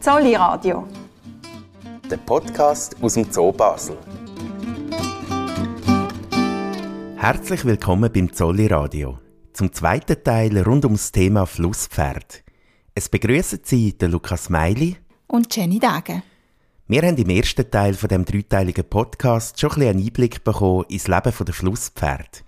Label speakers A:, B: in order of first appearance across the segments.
A: Zolli Radio.
B: Der Podcast aus dem Zoo Basel.
C: Herzlich willkommen beim Zolli Radio. Zum zweiten Teil rund ums Thema Flusspferd. Es begrüßen Sie der Lukas Meili
A: und Jenny Dage.
C: Wir haben im ersten Teil von dem dreiteiligen Podcast schon ein bisschen einen Einblick bekommen ins Leben der Flusspferd.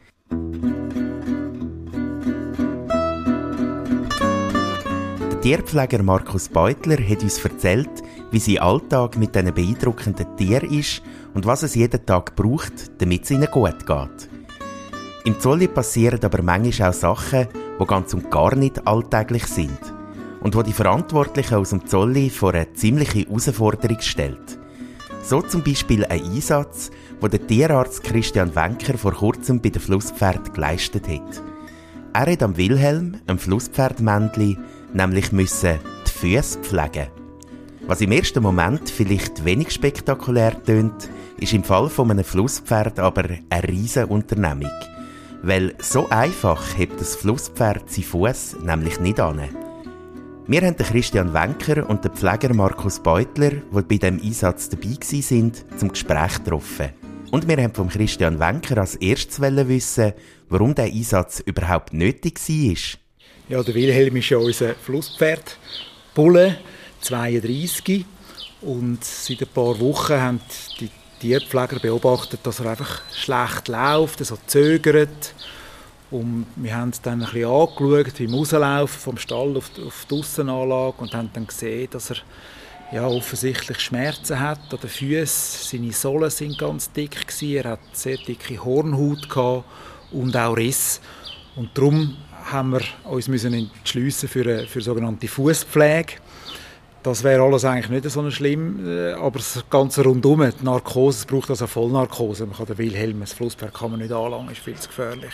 C: Tierpfleger Markus Beutler hat uns erzählt, wie sein Alltag mit diesen beeindruckenden Tieren ist und was es jeden Tag braucht, damit es ihnen gut geht. Im Zolli passieren aber manchmal auch Sachen, die ganz und gar nicht alltäglich sind und wo die Verantwortlichen aus dem Zolli vor eine ziemliche Herausforderung stellt. So zum Beispiel ein Einsatz, wo der Tierarzt Christian Wenker vor kurzem bei den Flusspferd geleistet hat. Er hat am Wilhelm, einem Flusspferdmännli, nämlich müssen die Füße pflegen. Was im ersten Moment vielleicht wenig spektakulär tönt, ist im Fall von einem Flusspferd aber eine riesige Unternehmung. Weil so einfach hebt das Flusspferd seinen Fuß nämlich nicht an. Wir haben den Christian Wenker und den Pfleger Markus Beutler, die bei diesem Einsatz dabei sind, zum Gespräch getroffen. Und wir haben vom Christian Wenker als erstes wissen, warum der Einsatz überhaupt nötig war.
D: Ja, der Wilhelm ist ja unser Flusspferd, Bulle, 32. Und seit ein paar Wochen haben die Tierpfleger beobachtet, dass er einfach schlecht läuft, so zögert und wir haben dann ein bisschen angeschaut, wie rauslaufen vom Stall auf die, auf die Aussenanlage und haben dann gesehen, dass er ja, offensichtlich Schmerzen hat an den Füßen. Seine Sohlen sind ganz dick gewesen. Er hat sehr dicke Hornhaut gehabt und auch Riss. Und darum haben wir uns müssen entschliessen für eine, für sogenannte Fußpflege. Das wäre alles eigentlich nicht so schlimm, äh, aber das Ganze rundum, die Narkose, es braucht also Vollnarkose. Man kann den Wilhelm, das Flusspferd kann man nicht anlangen, ist viel zu gefährlich.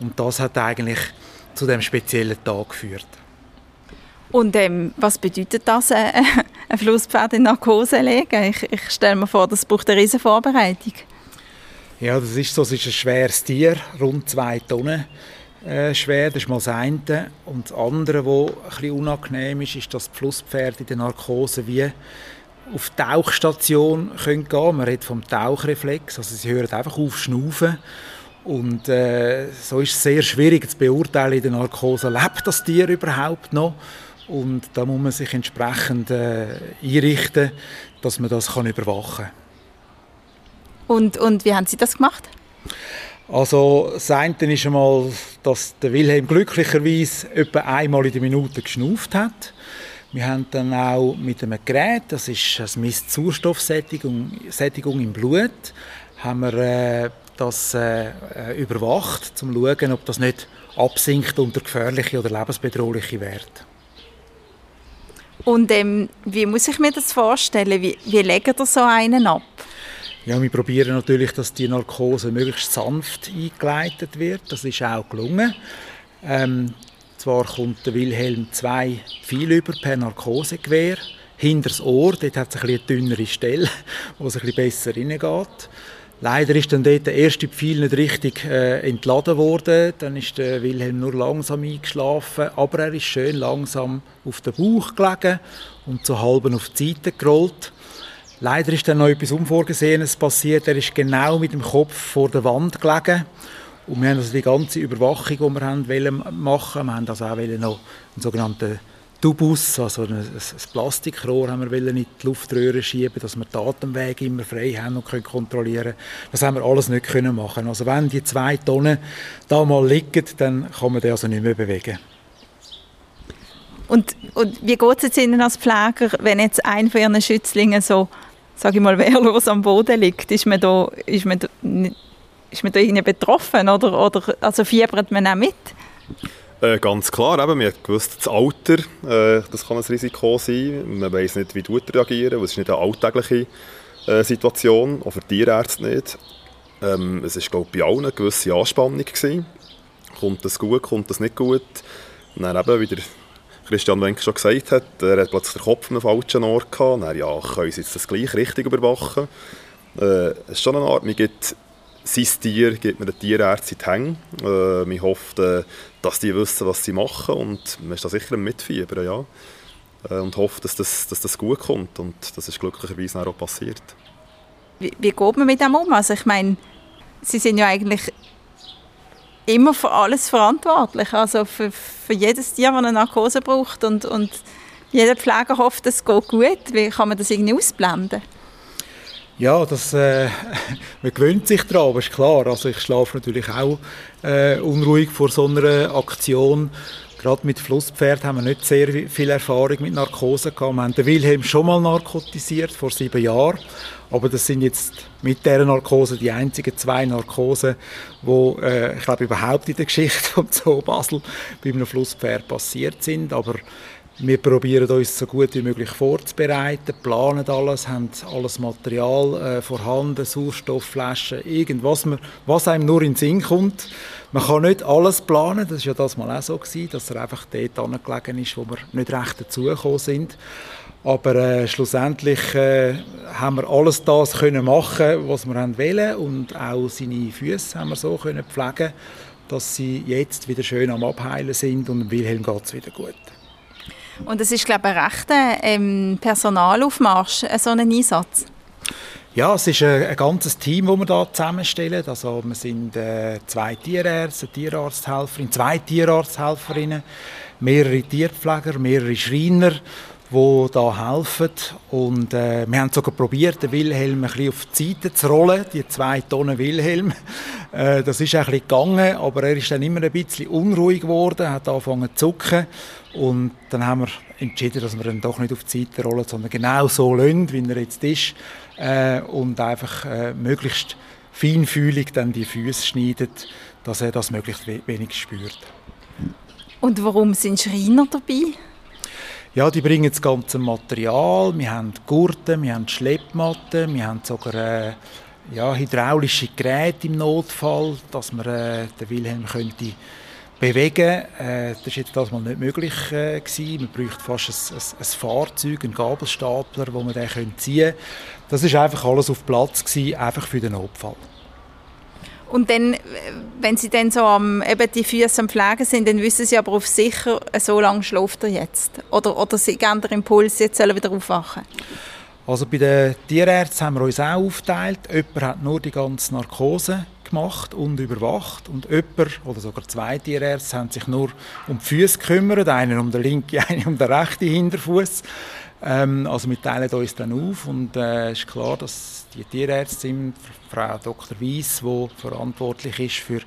D: Und das hat eigentlich zu dem speziellen Tag geführt.
A: Und ähm, was bedeutet das, äh, ein Flusspferd in Narkose legen? Ich, ich stelle mir vor, das braucht eine riesige Vorbereitung.
D: Ja, das ist so. Es ist ein schweres Tier, rund zwei Tonnen äh, schwer. Das ist mal das eine. Und das andere, was ein bisschen unangenehm ist, ist, dass die Flusspferde in der Narkose wie auf die Tauchstation gehen können. Man redet vom Tauchreflex. Also sie hören einfach auf schnaufen und äh, so ist es sehr schwierig zu beurteilen in der Narkose, lebt das Tier überhaupt noch? Und da muss man sich entsprechend äh, einrichten, dass man das kann überwachen kann.
A: Und, und wie haben Sie das gemacht?
D: Also das eine ist einmal, dass der Wilhelm glücklicherweise etwa einmal in der Minute geschnauft hat. Wir haben dann auch mit einem Gerät, das ist das misst Sauerstoffsättigung Sättigung im Blut, haben wir äh, das äh, äh, überwacht, um zu schauen, ob das nicht absinkt unter gefährliche oder lebensbedrohliche Werte.
A: Und ähm, wie muss ich mir das vorstellen? Wie, wie legt ihr so einen ab?
D: Ja, wir probieren natürlich, dass die Narkose möglichst sanft eingeleitet wird. Das ist auch gelungen. Ähm, zwar kommt der Wilhelm zwei viel über per Narkosegewehr hinter das Ohr. Dort hat es ein eine dünnere Stelle, wo es ein besser reingeht. Leider ist dann dort der erste Pfeil nicht richtig äh, entladen worden. Dann ist der Wilhelm nur langsam eingeschlafen, aber er ist schön langsam auf den Bauch gelegen und so halb auf die Seite gerollt. Leider ist dann noch etwas Unvorgesehenes passiert. Er ist genau mit dem Kopf vor der Wand gelegen. Und wir haben also die ganze Überwachung, die wir haben machen, wir haben also auch noch einen sogenannten Tubus, also ein, ein Plastikrohr, haben wir in die Luftröhre schieben, dass wir die Atemwege immer frei haben und können kontrollieren. Das haben wir alles nicht können machen. Also wenn die zwei Tonnen da mal liegen, dann kann man die also nicht mehr bewegen.
A: Und, und wie geht es jetzt Ihnen als Pfleger, wenn jetzt ein von Ihren Schützlingen so, sage ich mal, wehrlos am Boden liegt? Ist man da, ist man da, ist man da irgendwie betroffen oder, oder also fiebert man auch mit?
E: Äh, ganz klar, eben, man hat gewusst, das Alter, äh, das kann ein Risiko sein. Man weiß nicht, wie du reagieren, weil es ist nicht eine alltägliche äh, Situation, auch für Tierärzte nicht. Ähm, es war, glaube ich, bei allen eine gewisse Anspannung. Gewesen. Kommt das gut, kommt das nicht gut? Dann eben, wie der Christian Wenk schon gesagt hat, er hat plötzlich den Kopf an falschen Ort gehabt. Dann, ja, können sie jetzt das gleich richtig überwachen? Äh, es ist schon eine Art, man gibt sein Tier gibt mir den Tierärzte in die Hänge. Äh, man hofft, äh, dass die wissen, was sie machen und man ist da sicher im Mitfiebern, ja. äh, und hoffe, dass das, dass das gut kommt. Und das ist glücklicherweise auch passiert.
A: Wie, wie geht man mit dem um? Also ich meine, Sie sind ja eigentlich immer für alles verantwortlich. Also für, für jedes Tier, das eine Narkose braucht. Und, und jeder Pfleger hofft, es geht gut. Wie kann man das irgendwie ausblenden?
D: Ja, das, äh, man gewöhnt sich daran, ist klar. Also ich schlafe natürlich auch äh, unruhig vor so einer Aktion. Gerade mit Flusspferd haben wir nicht sehr viel Erfahrung mit Narkose gehabt. Wir haben den Wilhelm schon mal narkotisiert, vor sieben Jahren. Aber das sind jetzt mit dieser Narkose die einzigen zwei Narkosen, die, äh, ich glaube, überhaupt in der Geschichte vom Zoo Basel bei einem Flusspferd passiert sind. Aber wir probieren uns so gut wie möglich vorzubereiten, planen alles, haben alles Material äh, vorhanden, Sauerstoffflaschen, irgendwas, was einem nur in den Sinn kommt. Man kann nicht alles planen, das war ja das mal auch so, gewesen, dass er einfach dort angelegen ist, wo wir nicht recht dazugekommen sind. Aber äh, schlussendlich äh, haben wir alles das können machen, was wir wollen und auch seine Füße haben wir so können pflegen, dass sie jetzt wieder schön am Abheilen sind und Wilhelm geht es wieder gut.
A: Und es ist, glaube ich, ein rechter ähm, Personalaufmarsch, äh, so ein Einsatz.
D: Ja, es ist ein, ein ganzes Team, das wir hier zusammenstellen. Also wir sind äh, zwei Tierärzte, Tierarzthelferin, zwei Tierarzthelferinnen, mehrere Tierpfleger, mehrere Schreiner, die da helfen. Und äh, wir haben sogar probiert, den Wilhelm ein bisschen auf die Seite zu rollen, die zwei Tonnen Wilhelm. Äh, das ist ein bisschen gegangen, aber er ist dann immer ein bisschen unruhig geworden, hat angefangen zu zucken. Und dann haben wir entschieden, dass wir ihn doch nicht auf die Seite rollen, sondern genau so lassen, wie er jetzt ist. Äh, und einfach äh, möglichst feinfühlig dann die Füße schneidet, dass er das möglichst wenig spürt.
A: Und warum sind Schreiner dabei?
D: Ja, die bringen das ganze Material. Wir haben Gurten, wir haben Schleppmatten, wir haben sogar äh, ja, hydraulische Geräte im Notfall, dass man äh, den Wilhelm könnte bewegen. Äh, das war jetzt das mal nicht möglich. Äh. Man bräuchte fast ein, ein, ein, Fahrzeug, einen Gabelstapler, wo man den ziehen könnte. Das ist einfach alles auf Platz gewesen, einfach für den Notfall.
A: Und dann, wenn Sie dann so am, eben die Füße am Pflegen sind, dann wissen Sie aber auf sicher, so lange schläft er jetzt. Oder, oder Sie geben den Impuls, jetzt soll er wieder aufwachen.
D: Also bei den Tierärzten haben wir uns auch aufgeteilt. Jemand hat nur die ganze Narkose gemacht und überwacht. Und jemand oder sogar zwei Tierärzte haben sich nur um die Füße gekümmert. Einer um den linken, einer um den rechten Hinterfuß. Ähm, also wir teilen uns dann auf und es äh, ist klar, dass die Tierärztin, Frau Dr. Weiss, die verantwortlich ist für die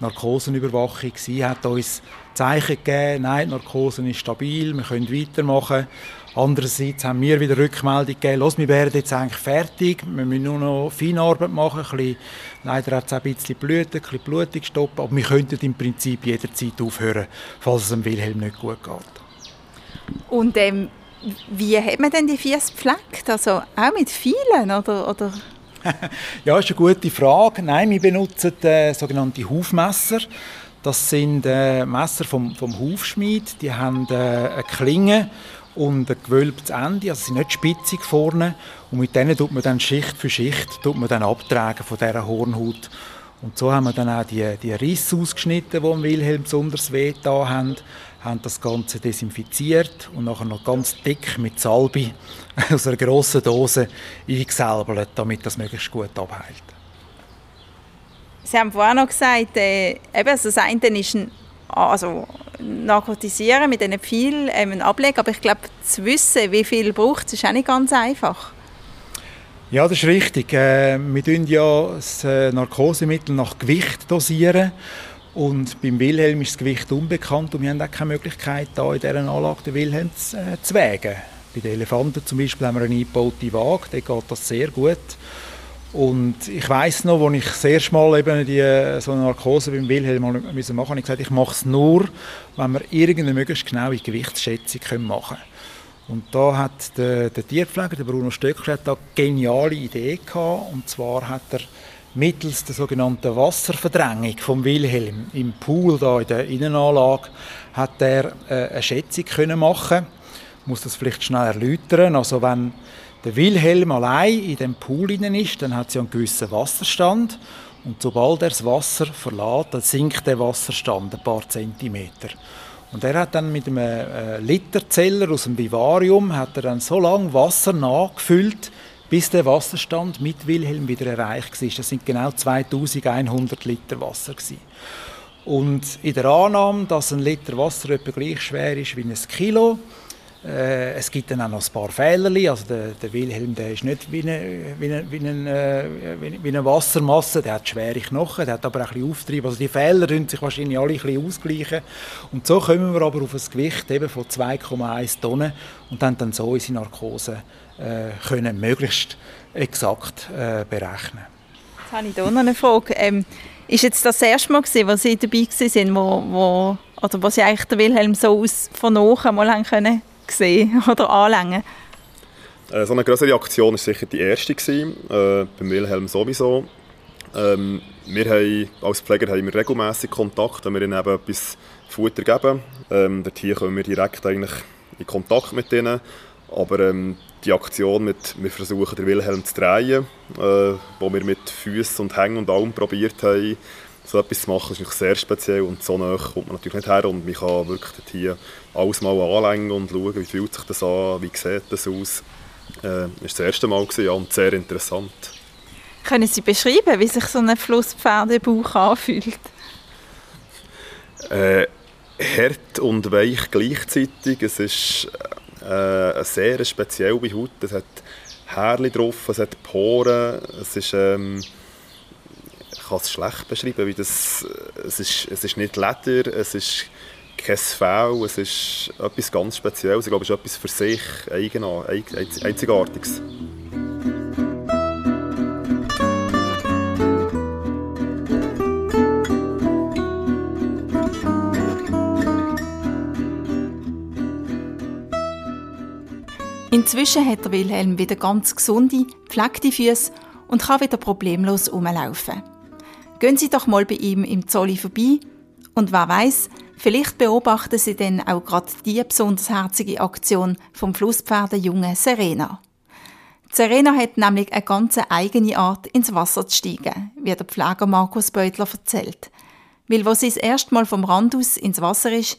D: Narkosenüberwachung, sie hat uns Zeichen gegeben, nein, die Narkose ist stabil, wir können weitermachen. Andererseits haben wir wieder Rückmeldung gegeben, los, wir werden jetzt eigentlich fertig, wir müssen nur noch Feinarbeit machen, ein bisschen, leider hat es auch ein bisschen Blüten, ein bisschen Blutung stoppen, aber wir könnten im Prinzip jederzeit aufhören, falls es dem Wilhelm nicht gut geht.
A: Und ähm, wie hat man denn die Füße gepflegt? Also auch mit vielen, oder? oder?
D: ja, ist eine gute Frage. Nein, wir benutzen äh, sogenannte Hufmesser. Das sind äh, Messer vom, vom Hufschmied. Die haben äh, eine Klinge und ein gewölbtes Ende, also sie sind nicht spitzig vorne. Und mit denen tut man dann Schicht für Schicht tut man dann abtragen von dieser Hornhaut. Und so haben wir dann auch die, die Risse ausgeschnitten, die Wilhelm besonders weh haben haben das Ganze desinfiziert und nachher noch ganz dick mit Salbe aus einer grossen Dose eingesalbelt, damit das möglichst gut abheilt.
A: Sie haben vorhin noch gesagt, äh, eben, also das eine ist ein, also narkotisieren mit diesen viel ähm, Ablegen, aber ich glaube, zu wissen, wie viel braucht ist auch nicht ganz einfach.
D: Ja, das ist richtig. Äh, wir dosieren ja das äh, Narkosemittel nach Gewicht dosieren und beim Wilhelm ist das Gewicht unbekannt und wir haben auch keine Möglichkeit, da in dieser Anlage den Wilhelm zu, äh, zu wägen. Bei den Elefanten zum Beispiel haben wir eine eingebaute Waage, da geht das sehr gut. Und ich weiß noch, als ich das erste Mal eben die, so eine Narkose beim Wilhelm machen musste, habe ich gesagt, ich mache es nur, wenn wir irgendeine möglichst genaue Gewichtsschätzung machen können. Und da hat der, der Tierpfleger, der Bruno Stöckler, eine geniale Idee gehabt. Und zwar hat er mittels der sogenannten Wasserverdrängung vom Wilhelm im Pool da in der Innenanlage hat er äh, eine Schätzung können machen. Ich muss das vielleicht schnell erläutern. Also wenn der Wilhelm allein in dem Pool ist, dann hat sie einen gewissen Wasserstand und sobald er das Wasser verlässt, dann sinkt der Wasserstand ein paar Zentimeter. Und er hat dann mit einem äh, Literzeller aus dem Vivarium hat er dann so lange Wasser nachgefüllt, bis der Wasserstand mit Wilhelm wieder erreicht war. Das sind genau 2100 Liter Wasser. Gewesen. Und in der Annahme, dass ein Liter Wasser etwa gleich schwer ist wie ein Kilo, es gibt dann auch noch ein paar Fehler. Also der, der, Wilhelm der ist nicht wie eine, wie, eine, wie, eine, äh, wie eine, Wassermasse, der hat schwere Knochen, der hat aber auch ein bisschen Auftrieb. Also die Fehler können sich wahrscheinlich alle ein bisschen ausgleichen. Und so kommen wir aber auf ein Gewicht eben von 2,1 Tonnen und dann, dann so unsere Narkose äh, können möglichst exakt äh, berechnen.
A: Jetzt habe ich hier noch eine Frage. Ähm, ist jetzt das erste Mal, gewesen, wo Sie dabei waren, wo, wo, oder wo Sie eigentlich den Wilhelm so aus, von nahen mal haben können sehen oder anlängen?
E: Äh, so eine größere Aktion war sicher die erste, gewesen, äh, beim Wilhelm sowieso. Ähm, wir haben, als Pfleger haben wir regelmäßig Kontakt, wenn wir ihnen eben etwas Futter geben. Ähm, hier kommen wir direkt eigentlich in Kontakt mit ihnen. Aber ähm, die Aktion mit, wir versuchen den Wilhelm zu drehen, äh, wo wir mit Füßen und Hängen und allem probiert haben, so etwas zu machen, ist sehr speziell und so nah kommt man natürlich nicht her und man kann wirklich hier alles mal anlängen und schauen, wie fühlt sich das an, wie sieht das aus. Äh, das war das erste Mal gewesen, ja, und sehr interessant.
A: Können Sie beschreiben, wie sich so ein Flusspferdebauch anfühlt?
E: Äh, hart und weich gleichzeitig. Es ist äh, eine sehr spezielle Haut. Es hat Härchen drauf, es hat Poren, es ist... Ähm, kann es schlecht beschreiben, wie das, es, ist, es ist nicht Leder, es ist kein Fell, es ist etwas ganz Spezielles. Ich glaube, es ist etwas für sich Einzigartiges.
A: Inzwischen hat der Wilhelm wieder ganz gesunde, pflegte Füße und kann wieder problemlos rumlaufen. Gehen Sie doch mal bei ihm im Zolli vorbei und wer weiß, vielleicht beobachten Sie dann auch gerade die besonders herzige Aktion vom Flusspferdejungen Serena. Serena hat nämlich eine ganz eigene Art, ins Wasser zu steigen, wie der Pfleger Markus Beutler erzählt. Weil, wo sie das erste Mal vom Rand aus ins Wasser ist,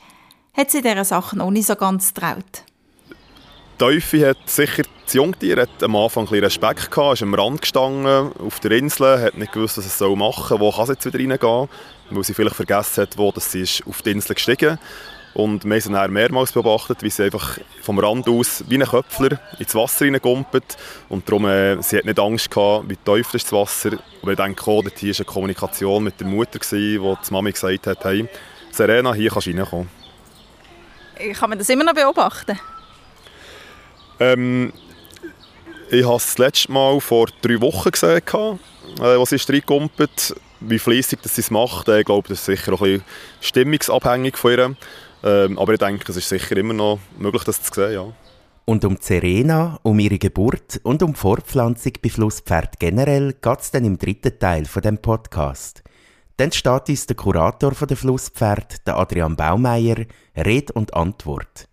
A: hat sie dieser Sache noch nicht so ganz traut.
E: Teufel hat sicher das Jungtier hat am Anfang ein Respekt gehabt, ist am Rand gestanden, auf der Insel, hat nicht gewusst, was es machen soll, wo kann es jetzt wieder reingehen, weil sie vielleicht vergessen hat, wo das sie ist auf die Insel gestiegen und wir haben dann mehrmals beobachtet, wie sie einfach vom Rand aus wie ein Köpfler ins Wasser reingumpelt und darum, äh, sie hat nicht Angst gehabt, wie tief ist das Wasser, aber ich denke auch, dort war eine Kommunikation mit der Mutter, gewesen, wo die Mami gesagt hat, hey, Serena, hier kannst du reinkommen.
A: Kann man das immer noch beobachten?
E: Ähm, ich habe es das letzte Mal vor drei Wochen gesehen, äh, als sie reinkumpelt. Wie fleissig sie es macht, äh, ich glaube, das ist sicher auch ein bisschen stimmungsabhängig von ihr. Ähm, aber ich denke, es ist sicher immer noch möglich, das zu sehen, ja.
C: Und um Serena, um ihre Geburt und um Fortpflanzung bei Flusspferd generell geht es dann im dritten Teil von dem Podcast. Dann steht uns der Kurator von der Flusspferd, der Adrian Baumeier, Red und Antwort.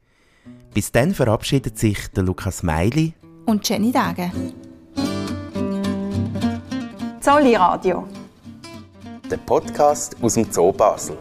C: Bis dann verabschiedet sich der Lukas Meili
A: und Jenny Dage. Zolli Radio.
B: Der Podcast aus dem Zoo Basel.